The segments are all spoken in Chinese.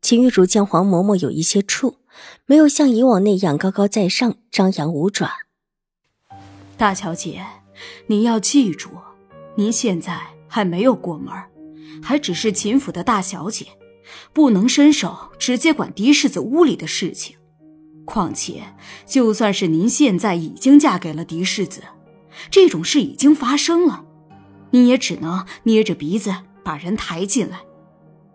秦玉茹见黄嬷嬷有一些怵，没有像以往那样高高在上、张扬五爪。大小姐，您要记住，您现在还没有过门，还只是秦府的大小姐，不能伸手直接管嫡世子屋里的事情。况且，就算是您现在已经嫁给了嫡世子，这种事已经发生了，您也只能捏着鼻子把人抬进来。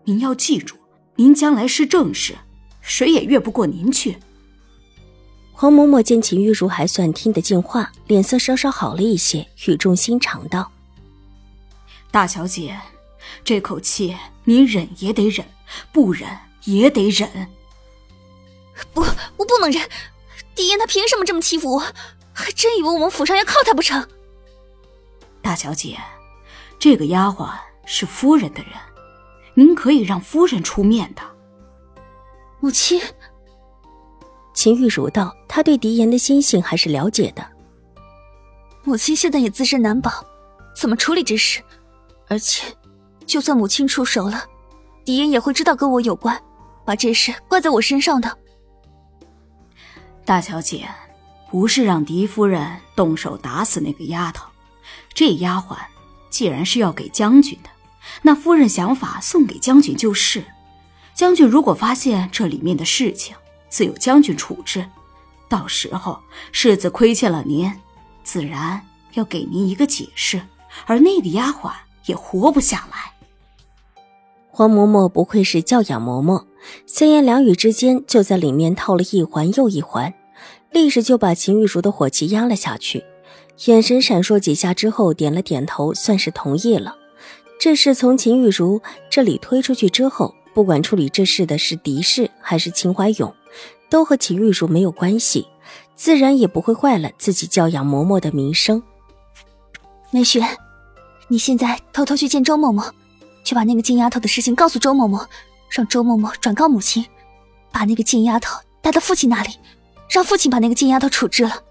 您要记住。您将来是正室，谁也越不过您去。黄嬷嬷见秦玉茹还算听得进话，脸色稍稍好了一些，语重心长道：“大小姐，这口气您忍也得忍，不忍也得忍。不，我不能忍！狄言他凭什么这么欺负我？还真以为我们府上要靠他不成？大小姐，这个丫鬟是夫人的人。”您可以让夫人出面的，母亲。秦玉茹道：“她对狄言的心性还是了解的。母亲现在也自身难保，怎么处理这事？而且，就算母亲出手了，狄言也会知道跟我有关，把这事怪在我身上的。大小姐，不是让狄夫人动手打死那个丫头，这丫鬟既然是要给将军的。”那夫人想法送给将军就是，将军如果发现这里面的事情，自有将军处置。到时候世子亏欠了您，自然要给您一个解释，而那个丫鬟也活不下来。黄嬷嬷不愧是教养嬷嬷，三言两语之间就在里面套了一环又一环，立时就把秦玉茹的火气压了下去，眼神闪烁几下之后，点了点头，算是同意了。这事从秦玉茹这里推出去之后，不管处理这事的是狄氏还是秦怀勇，都和秦玉茹没有关系，自然也不会坏了自己教养嬷嬷的名声。梅雪，你现在偷偷去见周嬷嬷，去把那个贱丫头的事情告诉周嬷嬷，让周嬷嬷转告母亲，把那个贱丫头带到父亲那里，让父亲把那个贱丫头处置了。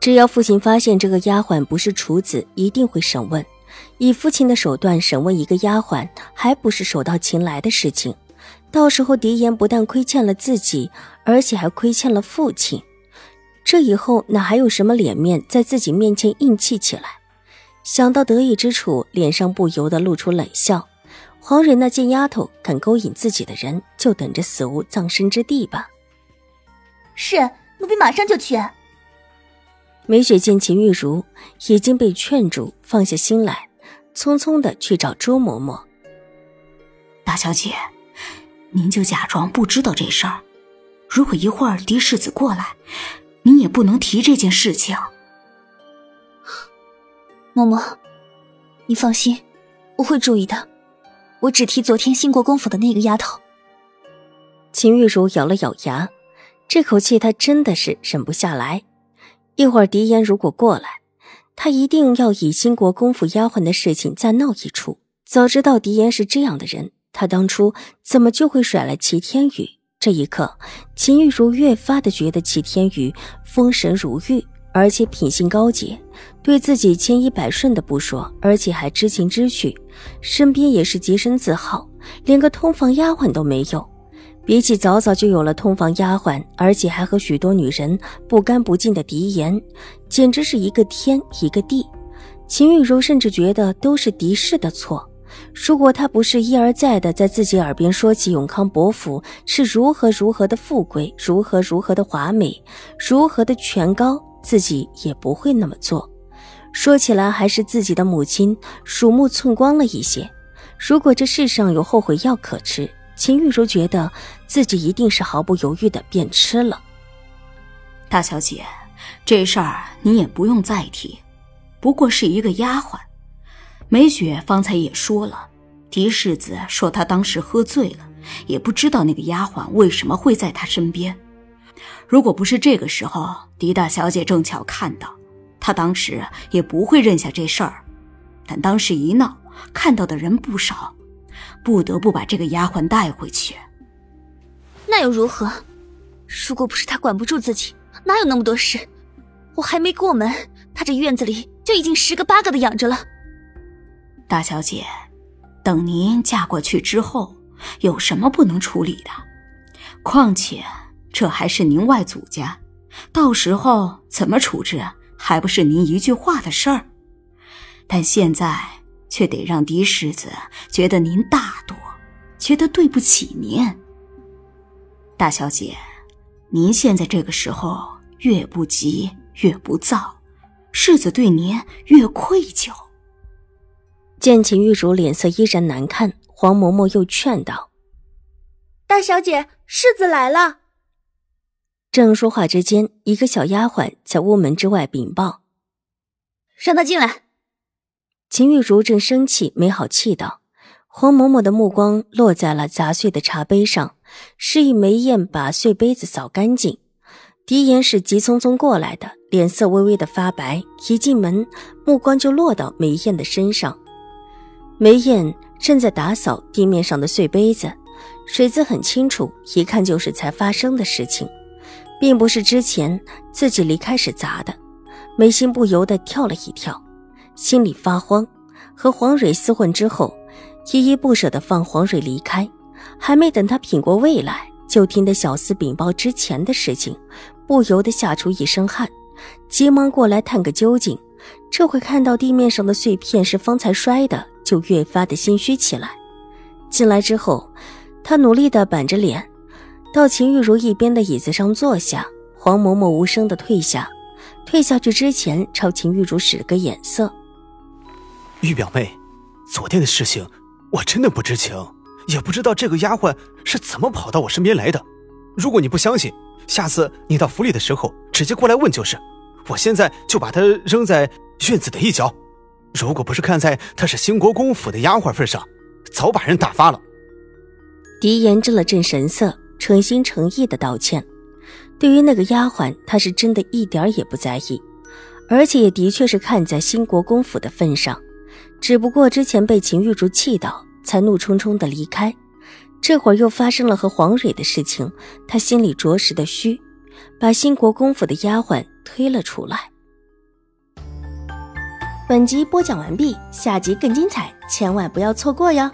只要父亲发现这个丫鬟不是处子，一定会审问。以父亲的手段审问一个丫鬟，还不是手到擒来的事情？到时候狄言不但亏欠了自己，而且还亏欠了父亲，这以后哪还有什么脸面在自己面前硬气起来？想到得意之处，脸上不由得露出冷笑。黄蕊那贱丫头敢勾引自己的人，就等着死无葬身之地吧。是，奴婢马上就去。梅雪见秦玉茹已经被劝住，放下心来，匆匆的去找周嬷嬷。大小姐，您就假装不知道这事儿。如果一会儿狄世子过来，您也不能提这件事情。嬷嬷，你放心，我会注意的。我只提昨天新国公府的那个丫头。秦玉茹咬了咬牙，这口气她真的是忍不下来。一会儿，狄言如果过来，他一定要以兴国公府丫鬟的事情再闹一出。早知道狄言是这样的人，他当初怎么就会甩了齐天宇？这一刻，秦玉茹越发的觉得齐天宇风神如玉，而且品性高洁，对自己千依百顺的不说，而且还知情知趣，身边也是洁身自好，连个通房丫鬟都没有。比起早早就有了通房丫鬟，而且还和许多女人不干不净的狄言，简直是一个天一个地。秦玉茹甚至觉得都是狄氏的错。如果他不是一而再的在自己耳边说起永康伯府是如何如何的富贵，如何如何的华美，如何的权高，自己也不会那么做。说起来，还是自己的母亲鼠目寸光了一些。如果这世上有后悔药可吃。秦玉茹觉得自己一定是毫不犹豫的便吃了。大小姐，这事儿你也不用再提，不过是一个丫鬟。梅雪方才也说了，狄世子说他当时喝醉了，也不知道那个丫鬟为什么会在他身边。如果不是这个时候，狄大小姐正巧看到，她当时也不会认下这事儿。但当时一闹，看到的人不少，不得不把这个丫鬟带回去。那又如何？如果不是他管不住自己，哪有那么多事？我还没过门，他这院子里就已经十个八个的养着了。大小姐，等您嫁过去之后，有什么不能处理的？况且这还是您外祖家，到时候怎么处置，还不是您一句话的事儿？但现在却得让嫡世子觉得您大度，觉得对不起您。大小姐，您现在这个时候越不急越不躁，世子对您越愧疚。见秦玉茹脸色依然难看，黄嬷嬷又劝道：“大小姐，世子来了。”正说话之间，一个小丫鬟在屋门之外禀报：“让他进来。”秦玉茹正生气，没好气道：“黄嬷嬷的目光落在了砸碎的茶杯上，示意梅艳把碎杯子扫干净。狄言是急匆匆过来的，脸色微微的发白。一进门，目光就落到梅艳的身上。梅艳正在打扫地面上的碎杯子，水渍很清楚，一看就是才发生的事情，并不是之前自己离开时砸的。眉心不由得跳了一跳。心里发慌，和黄蕊厮混之后，依依不舍地放黄蕊离开，还没等他品过味来，就听得小厮禀报之前的事情，不由得吓出一身汗，急忙过来探个究竟。这会看到地面上的碎片是方才摔的，就越发的心虚起来。进来之后，他努力地板着脸，到秦玉茹一边的椅子上坐下。黄嬷嬷无声地退下，退下去之前，朝秦玉茹使了个眼色。玉表妹，昨天的事情我真的不知情，也不知道这个丫鬟是怎么跑到我身边来的。如果你不相信，下次你到府里的时候直接过来问就是。我现在就把她扔在院子的一角。如果不是看在她是兴国公府的丫鬟份上，早把人打发了。狄言正了正神色，诚心诚意的道歉。对于那个丫鬟，他是真的一点也不在意，而且也的确是看在兴国公府的份上。只不过之前被秦玉竹气到，才怒冲冲的离开。这会儿又发生了和黄蕊的事情，他心里着实的虚，把兴国公府的丫鬟推了出来。本集播讲完毕，下集更精彩，千万不要错过哟。